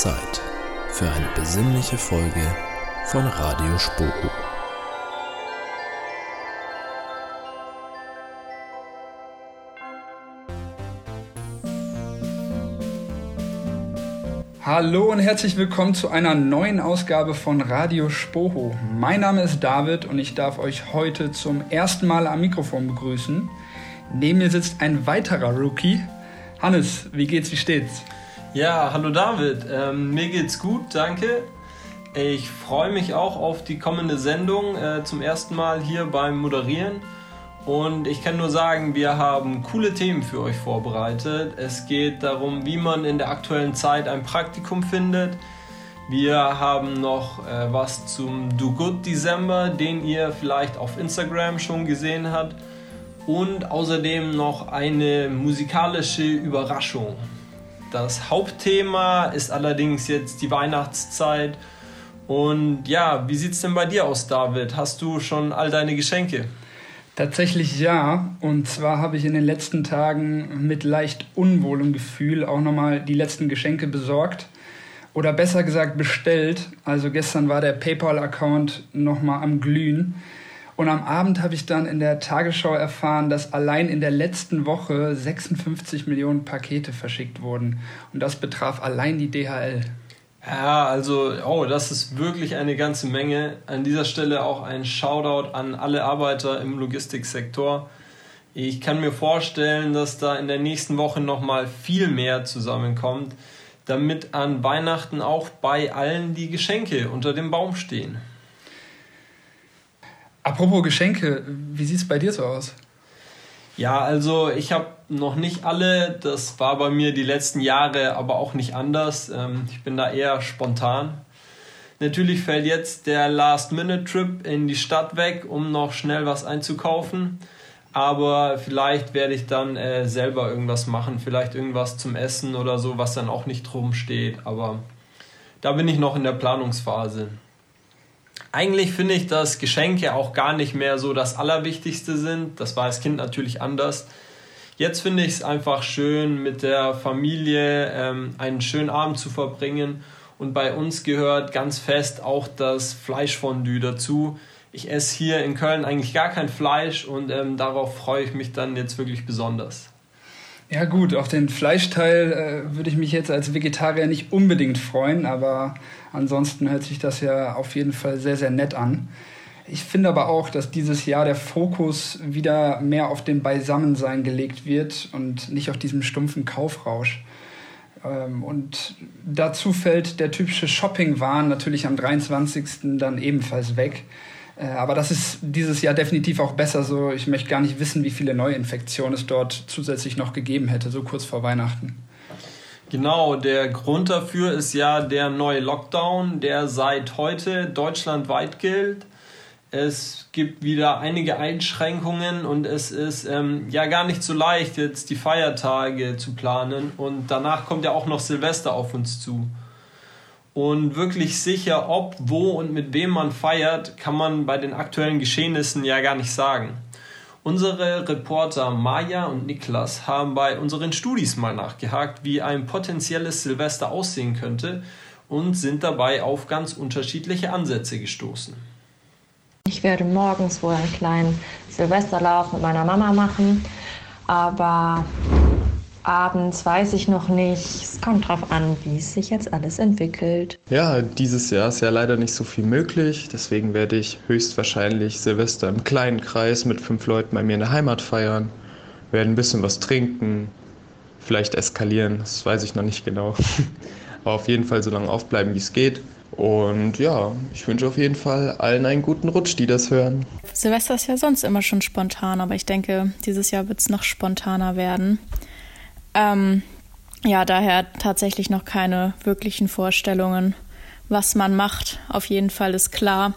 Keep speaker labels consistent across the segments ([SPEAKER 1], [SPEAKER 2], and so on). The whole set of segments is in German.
[SPEAKER 1] Zeit für eine besinnliche Folge von Radio Spoho.
[SPEAKER 2] Hallo und herzlich willkommen zu einer neuen Ausgabe von Radio Spoho. Mein Name ist David und ich darf euch heute zum ersten Mal am Mikrofon begrüßen. Neben mir sitzt ein weiterer Rookie. Hannes, wie geht's, wie steht's?
[SPEAKER 3] Ja, hallo David. Ähm, mir geht's gut, danke. Ich freue mich auch auf die kommende Sendung äh, zum ersten Mal hier beim Moderieren. Und ich kann nur sagen, wir haben coole Themen für euch vorbereitet. Es geht darum, wie man in der aktuellen Zeit ein Praktikum findet. Wir haben noch äh, was zum Do Good December, den ihr vielleicht auf Instagram schon gesehen habt. Und außerdem noch eine musikalische Überraschung. Das Hauptthema ist allerdings jetzt die Weihnachtszeit. Und ja, wie sieht es denn bei dir aus, David? Hast du schon all deine Geschenke?
[SPEAKER 2] Tatsächlich ja. Und zwar habe ich in den letzten Tagen mit leicht unwohlem Gefühl auch nochmal die letzten Geschenke besorgt. Oder besser gesagt bestellt. Also gestern war der PayPal-Account nochmal am Glühen. Und am Abend habe ich dann in der Tagesschau erfahren, dass allein in der letzten Woche 56 Millionen Pakete verschickt wurden. Und das betraf allein die DHL.
[SPEAKER 3] Ja, also, oh, das ist wirklich eine ganze Menge. An dieser Stelle auch ein Shoutout an alle Arbeiter im Logistiksektor. Ich kann mir vorstellen, dass da in der nächsten Woche nochmal viel mehr zusammenkommt, damit an Weihnachten auch bei allen die Geschenke unter dem Baum stehen.
[SPEAKER 2] Apropos Geschenke, wie sieht es bei dir so aus?
[SPEAKER 3] Ja, also ich habe noch nicht alle. Das war bei mir die letzten Jahre aber auch nicht anders. Ähm, ich bin da eher spontan. Natürlich fällt jetzt der Last-Minute-Trip in die Stadt weg, um noch schnell was einzukaufen. Aber vielleicht werde ich dann äh, selber irgendwas machen. Vielleicht irgendwas zum Essen oder so, was dann auch nicht drum steht. Aber da bin ich noch in der Planungsphase. Eigentlich finde ich, dass Geschenke auch gar nicht mehr so das Allerwichtigste sind. Das war als Kind natürlich anders. Jetzt finde ich es einfach schön, mit der Familie ähm, einen schönen Abend zu verbringen. Und bei uns gehört ganz fest auch das Fleischfondue dazu. Ich esse hier in Köln eigentlich gar kein Fleisch und ähm, darauf freue ich mich dann jetzt wirklich besonders.
[SPEAKER 2] Ja gut, auf den Fleischteil äh, würde ich mich jetzt als Vegetarier nicht unbedingt freuen, aber Ansonsten hört sich das ja auf jeden Fall sehr, sehr nett an. Ich finde aber auch, dass dieses Jahr der Fokus wieder mehr auf dem Beisammensein gelegt wird und nicht auf diesem stumpfen Kaufrausch. Ähm, und dazu fällt der typische Shopping-Wahn natürlich am 23. dann ebenfalls weg. Äh, aber das ist dieses Jahr definitiv auch besser so. Ich möchte gar nicht wissen, wie viele Neuinfektionen es dort zusätzlich noch gegeben hätte, so kurz vor Weihnachten.
[SPEAKER 3] Genau, der Grund dafür ist ja der neue Lockdown, der seit heute deutschlandweit gilt. Es gibt wieder einige Einschränkungen und es ist ähm, ja gar nicht so leicht, jetzt die Feiertage zu planen. Und danach kommt ja auch noch Silvester auf uns zu. Und wirklich sicher, ob, wo und mit wem man feiert, kann man bei den aktuellen Geschehnissen ja gar nicht sagen. Unsere Reporter Maja und Niklas haben bei unseren Studis mal nachgehakt, wie ein potenzielles Silvester aussehen könnte und sind dabei auf ganz unterschiedliche Ansätze gestoßen.
[SPEAKER 4] Ich werde morgens wohl einen kleinen Silvesterlauf mit meiner Mama machen, aber abends weiß ich noch nicht. Es kommt drauf an, wie es sich jetzt alles entwickelt.
[SPEAKER 5] Ja, dieses Jahr ist ja leider nicht so viel möglich. Deswegen werde ich höchstwahrscheinlich Silvester im kleinen Kreis mit fünf Leuten bei mir in der Heimat feiern. Werden ein bisschen was trinken, vielleicht eskalieren, das weiß ich noch nicht genau. Aber auf jeden Fall so lange aufbleiben, wie es geht. Und ja, ich wünsche auf jeden Fall allen einen guten Rutsch, die das hören.
[SPEAKER 6] Silvester ist ja sonst immer schon spontan, aber ich denke, dieses Jahr wird es noch spontaner werden. Ähm, ja, daher tatsächlich noch keine wirklichen Vorstellungen, was man macht. Auf jeden Fall ist klar,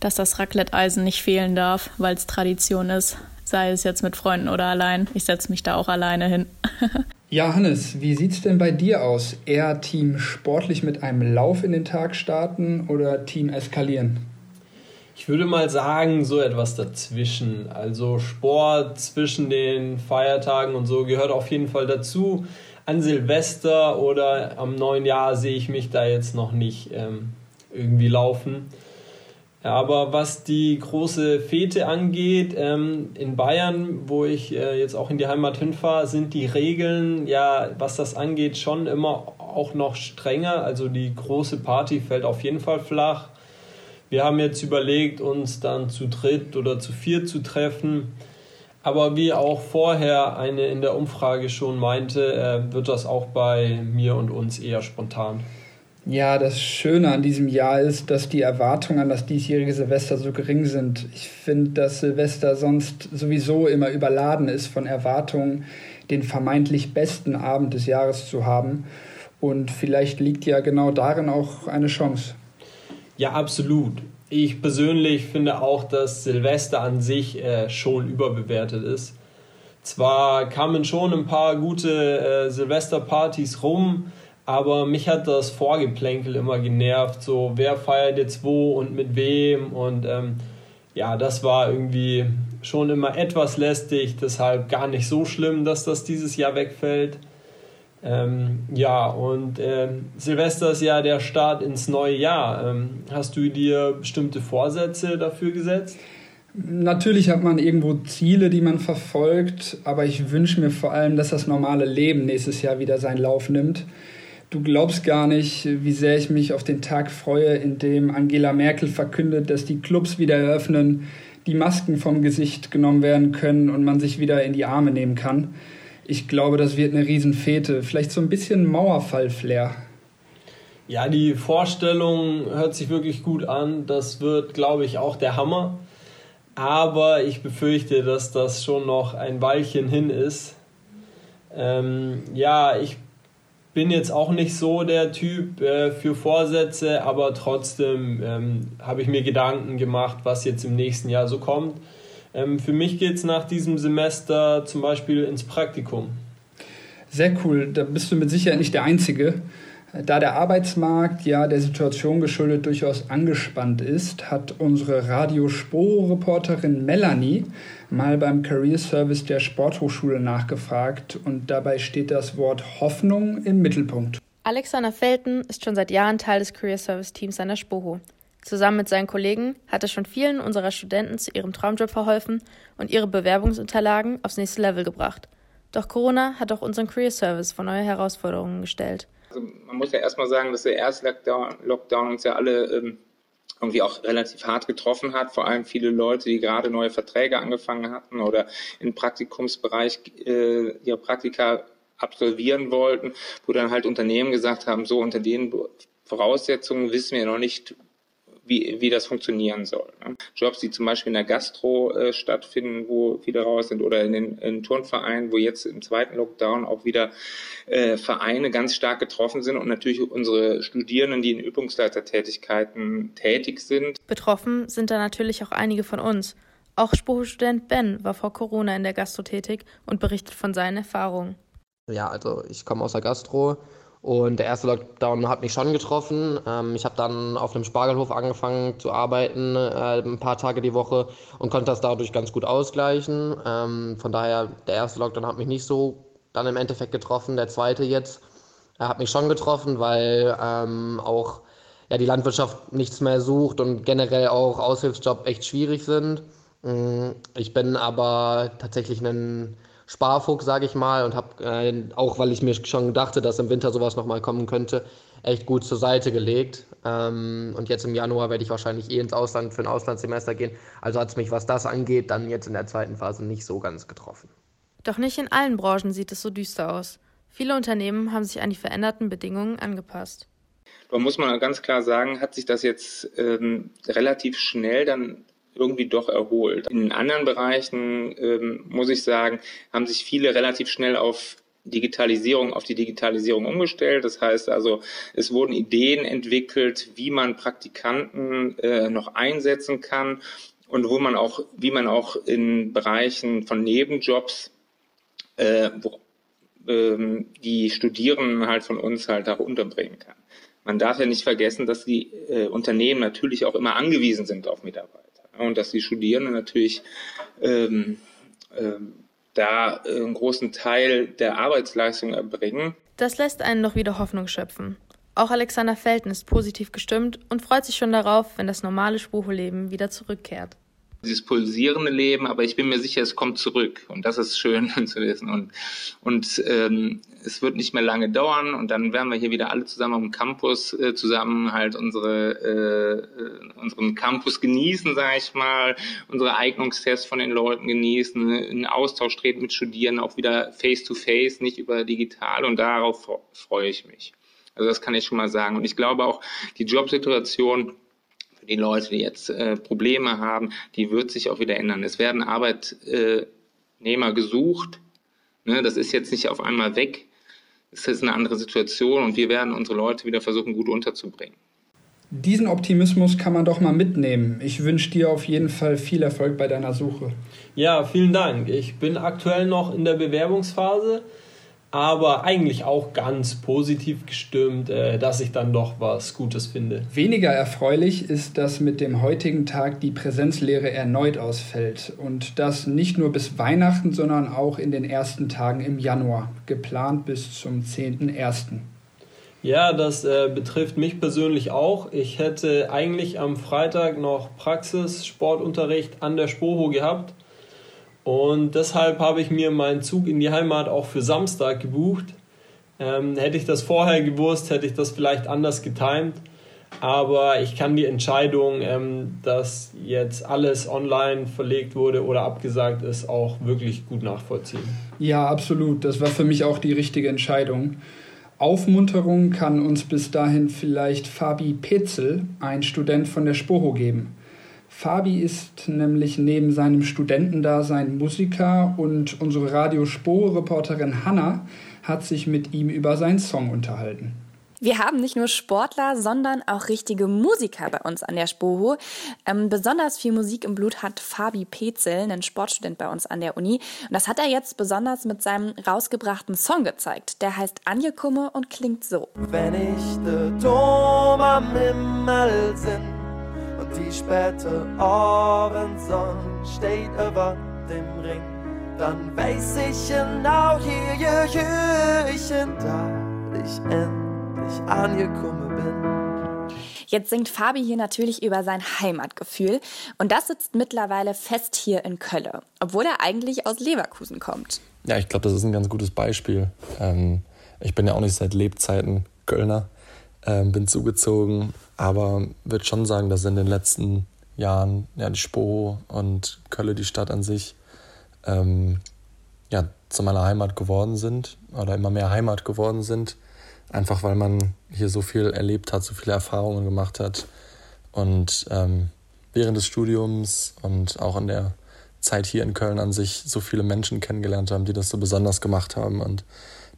[SPEAKER 6] dass das Raclette-Eisen nicht fehlen darf, weil es Tradition ist, sei es jetzt mit Freunden oder allein. Ich setze mich da auch alleine hin.
[SPEAKER 2] ja, Hannes, wie sieht es denn bei dir aus? Eher Team sportlich mit einem Lauf in den Tag starten oder Team eskalieren?
[SPEAKER 3] Ich würde mal sagen, so etwas dazwischen. Also Sport zwischen den Feiertagen und so gehört auf jeden Fall dazu. an Silvester oder am neuen Jahr sehe ich mich da jetzt noch nicht ähm, irgendwie laufen. Aber was die große Fete angeht, ähm, in Bayern, wo ich äh, jetzt auch in die Heimat hinfahre, sind die Regeln, ja, was das angeht, schon immer auch noch strenger. Also die große Party fällt auf jeden Fall flach. Wir haben jetzt überlegt, uns dann zu dritt oder zu viert zu treffen. Aber wie auch vorher eine in der Umfrage schon meinte, äh, wird das auch bei mir und uns eher spontan.
[SPEAKER 2] Ja, das Schöne an diesem Jahr ist, dass die Erwartungen an das diesjährige Silvester so gering sind. Ich finde, dass Silvester sonst sowieso immer überladen ist von Erwartungen, den vermeintlich besten Abend des Jahres zu haben. Und vielleicht liegt ja genau darin auch eine Chance.
[SPEAKER 3] Ja, absolut. Ich persönlich finde auch, dass Silvester an sich äh, schon überbewertet ist. Zwar kamen schon ein paar gute äh, Silvesterpartys rum, aber mich hat das Vorgeplänkel immer genervt. So, wer feiert jetzt wo und mit wem? Und ähm, ja, das war irgendwie schon immer etwas lästig, deshalb gar nicht so schlimm, dass das dieses Jahr wegfällt. Ähm, ja, und ähm, Silvester ist ja der Start ins neue Jahr. Ähm, hast du dir bestimmte Vorsätze dafür gesetzt?
[SPEAKER 2] Natürlich hat man irgendwo Ziele, die man verfolgt, aber ich wünsche mir vor allem, dass das normale Leben nächstes Jahr wieder seinen Lauf nimmt. Du glaubst gar nicht, wie sehr ich mich auf den Tag freue, in dem Angela Merkel verkündet, dass die Clubs wieder eröffnen, die Masken vom Gesicht genommen werden können und man sich wieder in die Arme nehmen kann. Ich glaube, das wird eine Riesenfete. Vielleicht so ein bisschen Mauerfall-Flair.
[SPEAKER 3] Ja, die Vorstellung hört sich wirklich gut an. Das wird, glaube ich, auch der Hammer. Aber ich befürchte, dass das schon noch ein Weilchen hin ist. Ähm, ja, ich bin jetzt auch nicht so der Typ äh, für Vorsätze, aber trotzdem ähm, habe ich mir Gedanken gemacht, was jetzt im nächsten Jahr so kommt. Ähm, für mich geht es nach diesem Semester zum Beispiel ins Praktikum.
[SPEAKER 2] Sehr cool, da bist du mit Sicherheit nicht der Einzige. Da der Arbeitsmarkt ja der Situation geschuldet durchaus angespannt ist, hat unsere Radiosporo-Reporterin Melanie mal beim Career Service der Sporthochschule nachgefragt und dabei steht das Wort Hoffnung im Mittelpunkt.
[SPEAKER 7] Alexander Felten ist schon seit Jahren Teil des Career Service Teams an der Spoho. Zusammen mit seinen Kollegen hat er schon vielen unserer Studenten zu ihrem Traumjob verholfen und ihre Bewerbungsunterlagen aufs nächste Level gebracht. Doch Corona hat auch unseren Career Service vor neue Herausforderungen gestellt.
[SPEAKER 8] Also man muss ja erstmal sagen, dass der erste Lockdown, Lockdown uns ja alle ähm, irgendwie auch relativ hart getroffen hat. Vor allem viele Leute, die gerade neue Verträge angefangen hatten oder im Praktikumsbereich äh, ihre Praktika absolvieren wollten, wo dann halt Unternehmen gesagt haben, so unter den Voraussetzungen wissen wir noch nicht, wie, wie das funktionieren soll. Ne? Jobs, die zum Beispiel in der Gastro äh, stattfinden, wo viele raus sind, oder in den in Turnvereinen, wo jetzt im zweiten Lockdown auch wieder äh, Vereine ganz stark getroffen sind und natürlich unsere Studierenden, die in Übungsleitertätigkeiten tätig sind.
[SPEAKER 7] Betroffen sind da natürlich auch einige von uns. Auch Spruchstudent Ben war vor Corona in der Gastro tätig und berichtet von seinen Erfahrungen.
[SPEAKER 9] Ja, also ich komme aus der Gastro und der erste Lockdown hat mich schon getroffen. Ähm, ich habe dann auf einem Spargelhof angefangen zu arbeiten, äh, ein paar Tage die Woche und konnte das dadurch ganz gut ausgleichen. Ähm, von daher, der erste Lockdown hat mich nicht so dann im Endeffekt getroffen. Der zweite jetzt äh, hat mich schon getroffen, weil ähm, auch ja, die Landwirtschaft nichts mehr sucht und generell auch Aushilfsjobs echt schwierig sind. Mm, ich bin aber tatsächlich ein Sparfuchs, sage ich mal, und habe äh, auch, weil ich mir schon dachte, dass im Winter sowas nochmal kommen könnte, echt gut zur Seite gelegt. Ähm, und jetzt im Januar werde ich wahrscheinlich eh ins Ausland für ein Auslandssemester gehen. Also hat es mich, was das angeht, dann jetzt in der zweiten Phase nicht so ganz getroffen.
[SPEAKER 7] Doch nicht in allen Branchen sieht es so düster aus. Viele Unternehmen haben sich an die veränderten Bedingungen angepasst.
[SPEAKER 8] Da muss man ganz klar sagen, hat sich das jetzt ähm, relativ schnell dann irgendwie doch erholt. In anderen Bereichen, ähm, muss ich sagen, haben sich viele relativ schnell auf Digitalisierung, auf die Digitalisierung umgestellt. Das heißt also, es wurden Ideen entwickelt, wie man Praktikanten äh, noch einsetzen kann und wo man auch, wie man auch in Bereichen von Nebenjobs, äh, wo, ähm, die Studierenden halt von uns halt auch unterbringen kann. Man darf ja nicht vergessen, dass die äh, Unternehmen natürlich auch immer angewiesen sind auf Mitarbeiter und dass die Studierenden natürlich ähm, ähm, da einen großen Teil der Arbeitsleistung erbringen.
[SPEAKER 7] Das lässt einen noch wieder Hoffnung schöpfen. Auch Alexander Felten ist positiv gestimmt und freut sich schon darauf, wenn das normale Sprucholeben wieder zurückkehrt
[SPEAKER 8] dieses pulsierende Leben, aber ich bin mir sicher, es kommt zurück und das ist schön zu wissen und und ähm, es wird nicht mehr lange dauern und dann werden wir hier wieder alle zusammen am Campus äh, zusammen halt unsere äh, äh unseren Campus genießen, sage ich mal, unsere Eignungstests von den Leuten genießen, in Austausch treten mit Studierenden, auch wieder face to face, nicht über digital und darauf freue ich mich. Also das kann ich schon mal sagen und ich glaube auch die Jobsituation die Leute, die jetzt äh, Probleme haben, die wird sich auch wieder ändern. Es werden Arbeitnehmer gesucht. Ne? Das ist jetzt nicht auf einmal weg. Es ist eine andere Situation und wir werden unsere Leute wieder versuchen, gut unterzubringen.
[SPEAKER 2] Diesen Optimismus kann man doch mal mitnehmen. Ich wünsche dir auf jeden Fall viel Erfolg bei deiner Suche.
[SPEAKER 3] Ja, vielen Dank. Ich bin aktuell noch in der Bewerbungsphase aber eigentlich auch ganz positiv gestimmt, äh, dass ich dann doch was Gutes finde.
[SPEAKER 2] Weniger erfreulich ist, dass mit dem heutigen Tag die Präsenzlehre erneut ausfällt und das nicht nur bis Weihnachten, sondern auch in den ersten Tagen im Januar, geplant bis zum 10.01.
[SPEAKER 3] Ja, das äh, betrifft mich persönlich auch. Ich hätte eigentlich am Freitag noch Praxissportunterricht an der Spoho gehabt und deshalb habe ich mir meinen Zug in die Heimat auch für Samstag gebucht. Ähm, hätte ich das vorher gewusst, hätte ich das vielleicht anders getimt. Aber ich kann die Entscheidung, ähm, dass jetzt alles online verlegt wurde oder abgesagt ist, auch wirklich gut nachvollziehen.
[SPEAKER 2] Ja, absolut. Das war für mich auch die richtige Entscheidung. Aufmunterung kann uns bis dahin vielleicht Fabi Petzel, ein Student von der Spoho, geben. Fabi ist nämlich neben seinem Studentendasein Musiker und unsere Radio Spore-Reporterin Hanna hat sich mit ihm über seinen Song unterhalten.
[SPEAKER 10] Wir haben nicht nur Sportler, sondern auch richtige Musiker bei uns an der Spoho. Ähm, besonders viel Musik im Blut hat Fabi Petzel, ein Sportstudent bei uns an der Uni. Und das hat er jetzt besonders mit seinem rausgebrachten Song gezeigt. Der heißt Angekomme und klingt so.
[SPEAKER 11] Wenn ich der Dom am Himmel sind die späte Abendsonne steht über dem Ring. Dann weiß ich genau, hier, hier, hier ich da ich endlich angekommen bin.
[SPEAKER 10] Jetzt singt Fabi hier natürlich über sein Heimatgefühl und das sitzt mittlerweile fest hier in Kölle, obwohl er eigentlich aus Leverkusen kommt.
[SPEAKER 5] Ja, ich glaube, das ist ein ganz gutes Beispiel. Ähm, ich bin ja auch nicht seit Lebzeiten Kölner, ähm, bin zugezogen, aber würde schon sagen, dass in den letzten Jahren ja die Spo und Kölle, die Stadt an sich, ähm, ja, zu meiner Heimat geworden sind oder immer mehr Heimat geworden sind. Einfach weil man hier so viel erlebt hat, so viele Erfahrungen gemacht hat. Und ähm, während des Studiums und auch in der Zeit hier in Köln an sich so viele Menschen kennengelernt haben, die das so besonders gemacht haben und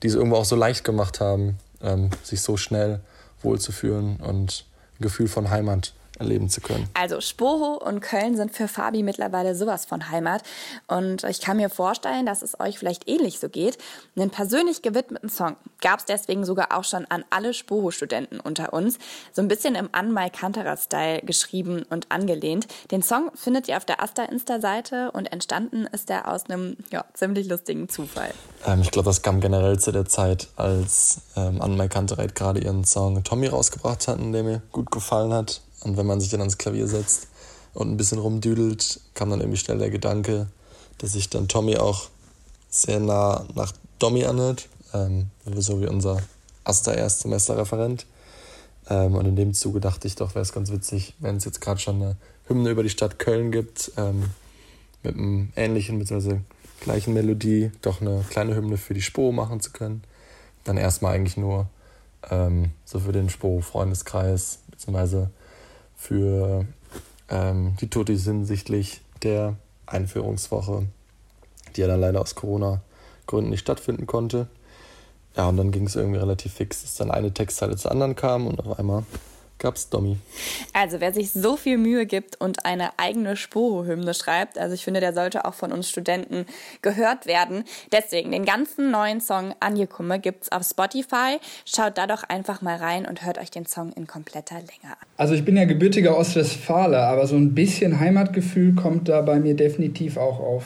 [SPEAKER 5] die es irgendwo auch so leicht gemacht haben, ähm, sich so schnell wohlzufühlen und ein Gefühl von Heimat erleben zu können.
[SPEAKER 10] Also Spoho und Köln sind für Fabi mittlerweile sowas von Heimat. Und ich kann mir vorstellen, dass es euch vielleicht ähnlich so geht. Einen persönlich gewidmeten Song gab es deswegen sogar auch schon an alle Spoho-Studenten unter uns. So ein bisschen im Anmai Kanterer-Style geschrieben und angelehnt. Den Song findet ihr auf der Asta-Insta-Seite und entstanden ist er aus einem ja, ziemlich lustigen Zufall.
[SPEAKER 5] Ähm, ich glaube, das kam generell zu der Zeit, als ähm, Anmai Kantereit gerade ihren Song Tommy rausgebracht hatten, der mir gut gefallen hat. Und wenn man sich dann ans Klavier setzt und ein bisschen rumdüdelt, kam dann irgendwie schnell der Gedanke, dass sich dann Tommy auch sehr nah nach Dommy anhört, ähm, so wie unser Asta Erstsemesterreferent. Ähm, und in dem Zuge dachte ich doch, wäre es ganz witzig, wenn es jetzt gerade schon eine Hymne über die Stadt Köln gibt, ähm, mit einem ähnlichen bzw. gleichen Melodie, doch eine kleine Hymne für die Spo machen zu können. Dann erstmal eigentlich nur ähm, so für den Spo-Freundeskreis, beziehungsweise für ähm, die Totis hinsichtlich der Einführungswoche, die ja dann leider aus Corona-Gründen nicht stattfinden konnte. Ja, und dann ging es irgendwie relativ fix, dass dann eine Textzeile zur anderen kam und auf einmal gab's Dommy.
[SPEAKER 10] Also wer sich so viel Mühe gibt und eine eigene Sporo-Hymne schreibt, also ich finde, der sollte auch von uns Studenten gehört werden. Deswegen, den ganzen neuen Song Angekomme gibt's auf Spotify. Schaut da doch einfach mal rein und hört euch den Song in kompletter Länge an.
[SPEAKER 2] Also ich bin ja gebürtiger Ostwestfaler, aber so ein bisschen Heimatgefühl kommt da bei mir definitiv auch auf.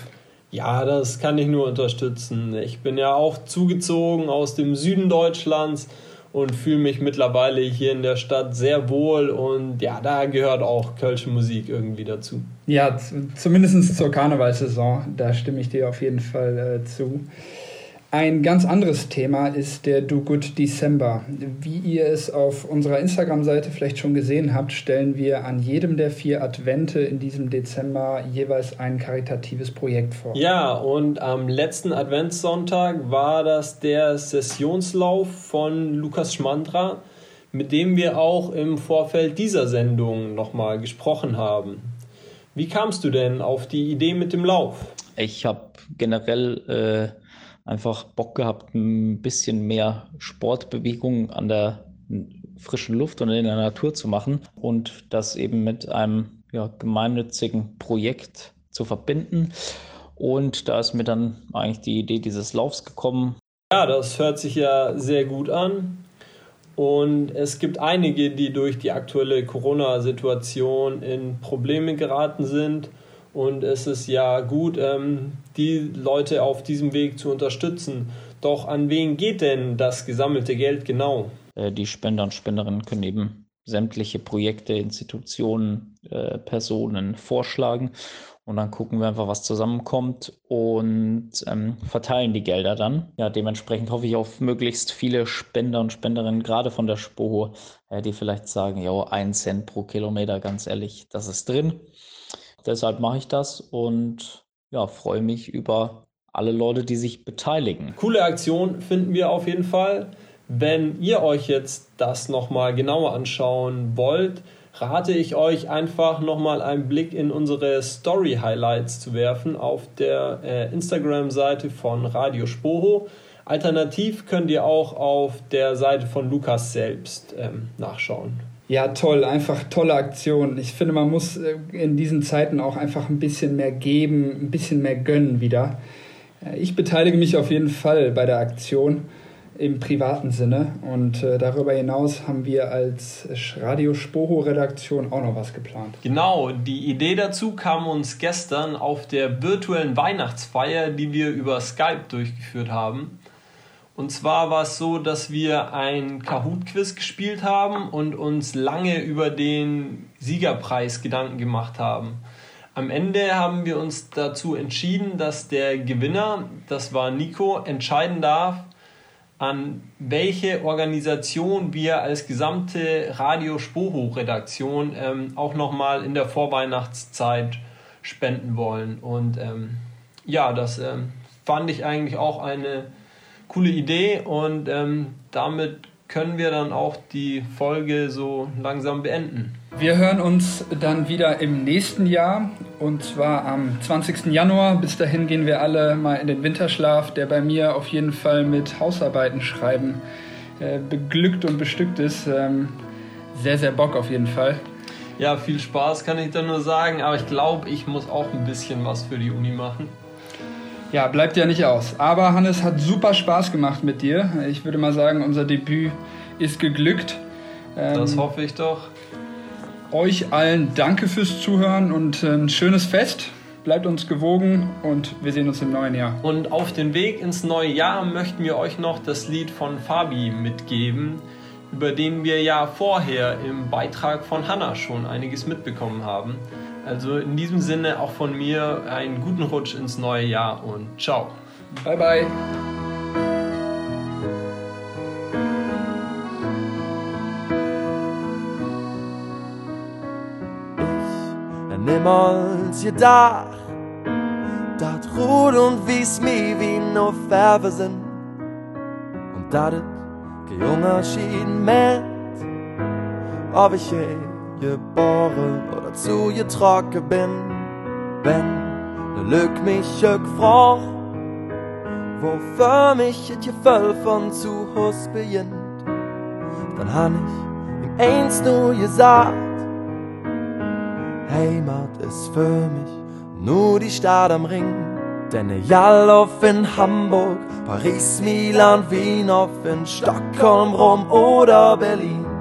[SPEAKER 3] Ja, das kann ich nur unterstützen. Ich bin ja auch zugezogen aus dem Süden Deutschlands und fühle mich mittlerweile hier in der Stadt sehr wohl und ja, da gehört auch kölsche Musik irgendwie dazu.
[SPEAKER 2] Ja, zumindest zur Karnevalsaison, da stimme ich dir auf jeden Fall äh, zu. Ein ganz anderes Thema ist der Do Good December. Wie ihr es auf unserer Instagram-Seite vielleicht schon gesehen habt, stellen wir an jedem der vier Advente in diesem Dezember jeweils ein karitatives Projekt vor.
[SPEAKER 3] Ja, und am letzten Adventssonntag war das der Sessionslauf von Lukas Schmandra, mit dem wir auch im Vorfeld dieser Sendung nochmal gesprochen haben. Wie kamst du denn auf die Idee mit dem Lauf?
[SPEAKER 12] Ich habe generell äh einfach Bock gehabt, ein bisschen mehr Sportbewegung an der frischen Luft und in der Natur zu machen und das eben mit einem ja, gemeinnützigen Projekt zu verbinden. Und da ist mir dann eigentlich die Idee dieses Laufs gekommen.
[SPEAKER 3] Ja, das hört sich ja sehr gut an. Und es gibt einige, die durch die aktuelle Corona-Situation in Probleme geraten sind und es ist ja gut, ähm, die Leute auf diesem Weg zu unterstützen. Doch an wen geht denn das gesammelte Geld genau?
[SPEAKER 12] Äh, die Spender und Spenderinnen können eben sämtliche Projekte, Institutionen, äh, Personen vorschlagen und dann gucken wir einfach, was zusammenkommt und ähm, verteilen die Gelder dann. Ja, dementsprechend hoffe ich auf möglichst viele Spender und Spenderinnen, gerade von der Spoho, äh, die vielleicht sagen, ja, ein Cent pro Kilometer, ganz ehrlich, das ist drin. Deshalb mache ich das und ja, freue mich über alle Leute, die sich beteiligen.
[SPEAKER 3] Coole Aktion finden wir auf jeden Fall. Wenn ihr euch jetzt das nochmal genauer anschauen wollt, rate ich euch einfach nochmal einen Blick in unsere Story Highlights zu werfen auf der äh, Instagram-Seite von Radio Spoho. Alternativ könnt ihr auch auf der Seite von Lukas selbst ähm, nachschauen.
[SPEAKER 2] Ja, toll, einfach tolle Aktion. Ich finde, man muss äh, in diesen Zeiten auch einfach ein bisschen mehr geben, ein bisschen mehr gönnen wieder. Äh, ich beteilige mich auf jeden Fall bei der Aktion im privaten Sinne und äh, darüber hinaus haben wir als Radio Spoho Redaktion auch noch was geplant.
[SPEAKER 3] Genau, die Idee dazu kam uns gestern auf der virtuellen Weihnachtsfeier, die wir über Skype durchgeführt haben. Und zwar war es so, dass wir ein Kahoot-Quiz gespielt haben und uns lange über den Siegerpreis Gedanken gemacht haben. Am Ende haben wir uns dazu entschieden, dass der Gewinner, das war Nico, entscheiden darf, an welche Organisation wir als gesamte Radio Spoho-Redaktion ähm, auch nochmal in der Vorweihnachtszeit spenden wollen. Und ähm, ja, das ähm, fand ich eigentlich auch eine coole Idee und ähm, damit können wir dann auch die Folge so langsam beenden.
[SPEAKER 2] Wir hören uns dann wieder im nächsten Jahr und zwar am 20. Januar. Bis dahin gehen wir alle mal in den Winterschlaf, der bei mir auf jeden Fall mit Hausarbeiten schreiben äh, beglückt und bestückt ist. Ähm, sehr, sehr Bock auf jeden Fall.
[SPEAKER 3] Ja, viel Spaß kann ich da nur sagen, aber ich glaube, ich muss auch ein bisschen was für die Uni machen.
[SPEAKER 2] Ja, bleibt ja nicht aus. Aber Hannes hat super Spaß gemacht mit dir. Ich würde mal sagen, unser Debüt ist geglückt.
[SPEAKER 3] Ähm, das hoffe ich doch.
[SPEAKER 2] Euch allen danke fürs Zuhören und ein schönes Fest. Bleibt uns gewogen und wir sehen uns im neuen Jahr.
[SPEAKER 3] Und auf den Weg ins neue Jahr möchten wir euch noch das Lied von Fabi mitgeben, über den wir ja vorher im Beitrag von Hanna schon einiges mitbekommen haben. Also in diesem Sinne auch von mir einen guten Rutsch ins neue Jahr und ciao.
[SPEAKER 2] Bye bye.
[SPEAKER 11] Ich niemals gedacht, dat ruht und wie's mi wie no Färbe sind und dat it gejunger schien mit, ob ich je geboren oder zu getrocken bin. Wenn de Lück mich gefragt, wofür mich et Gefühl von zu beginnt, dann han ich ihm eins nur gesagt, Heimat ist für mich nur die Stadt am Ring. Denn egal auf in Hamburg, Paris, Milan, Wien, auf in Stockholm, Rom oder Berlin.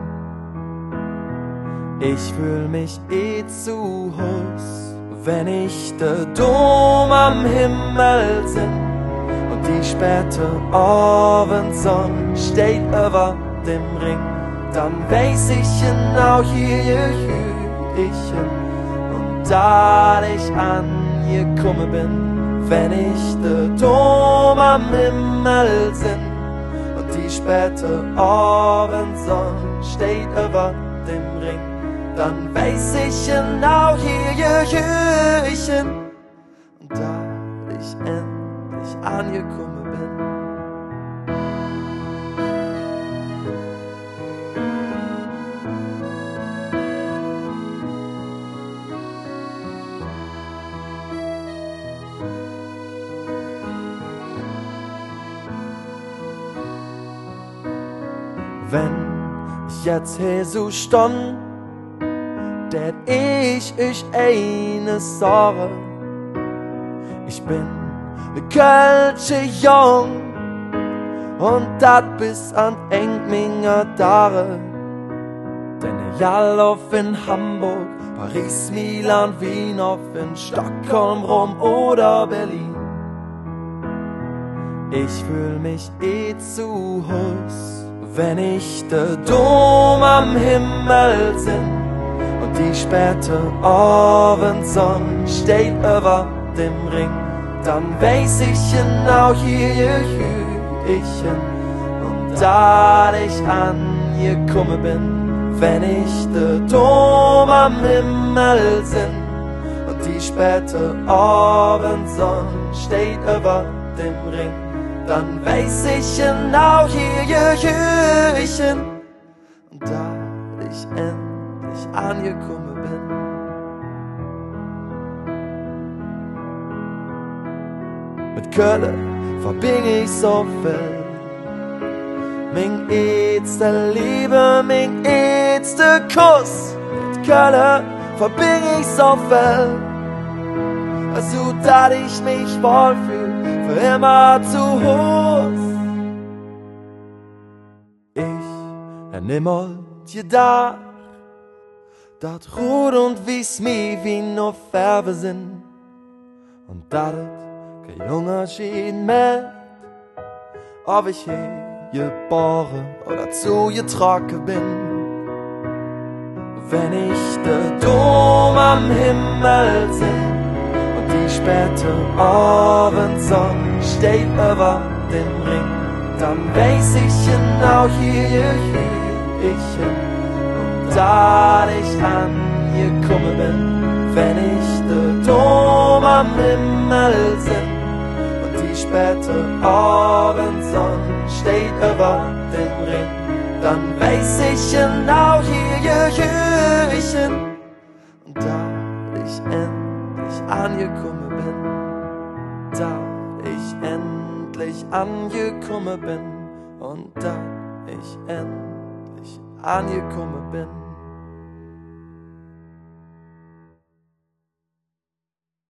[SPEAKER 11] Ich fühl mich eh zu Hus, wenn ich der Dom am Himmel sind und die späte Abendsonne steht über dem Ring, dann weiß ich genau hier ich hin und da ich angekommen bin, wenn ich der Dom am Himmel sind und die späte Abendsonne steht über dem Ring dann weiß ich genau hier, hier ich hin. Und da ich endlich angekommen bin. Wenn ich jetzt hier so stand dat ich ich eine Sorge. Ich bin ne Kölsche Jung und dat bis an Engminger Dare. Denn ich auf in Hamburg, Paris, Milan, Wien, auf in Stockholm, Rom oder Berlin. Ich fühl mich eh zu Hus, wenn ich der Dom am Himmel sind die späte Abendsonne steht über dem Ring, dann weiß ich genau hier ich hin. Und da ich angekommen bin, wenn ich der Dom am Himmel sind und die späte Abendsonne steht über dem Ring, dann weiß ich genau hier ich hin. Und da ich endlich angekommen bin. Mit Köln verbing ich so viel. Mein etzte Liebe, mein etzte Kuss. Mit Köln verbing ich so viel. Also, dass ich mich wohlfühl, für immer zu Hus. Ich, er nimmelt dir da dat rot und wies mi wie no Färbe sind und dat kein junger schien mehr ob ich hier geboren oder zu getrocken bin wenn ich der Dom am Himmel sind und die späte Abendsonne steht über den Ring dann weiß ich genau hier, hier, hier ich hin da ich angekommen bin, wenn ich der Dom am Himmel sind und die späte Abendsonne steht über dem Ring, dann weiß ich genau hier, hier ich hin. Und da ich endlich angekommen bin, da ich endlich angekommen bin und da ich endlich angekommen bin.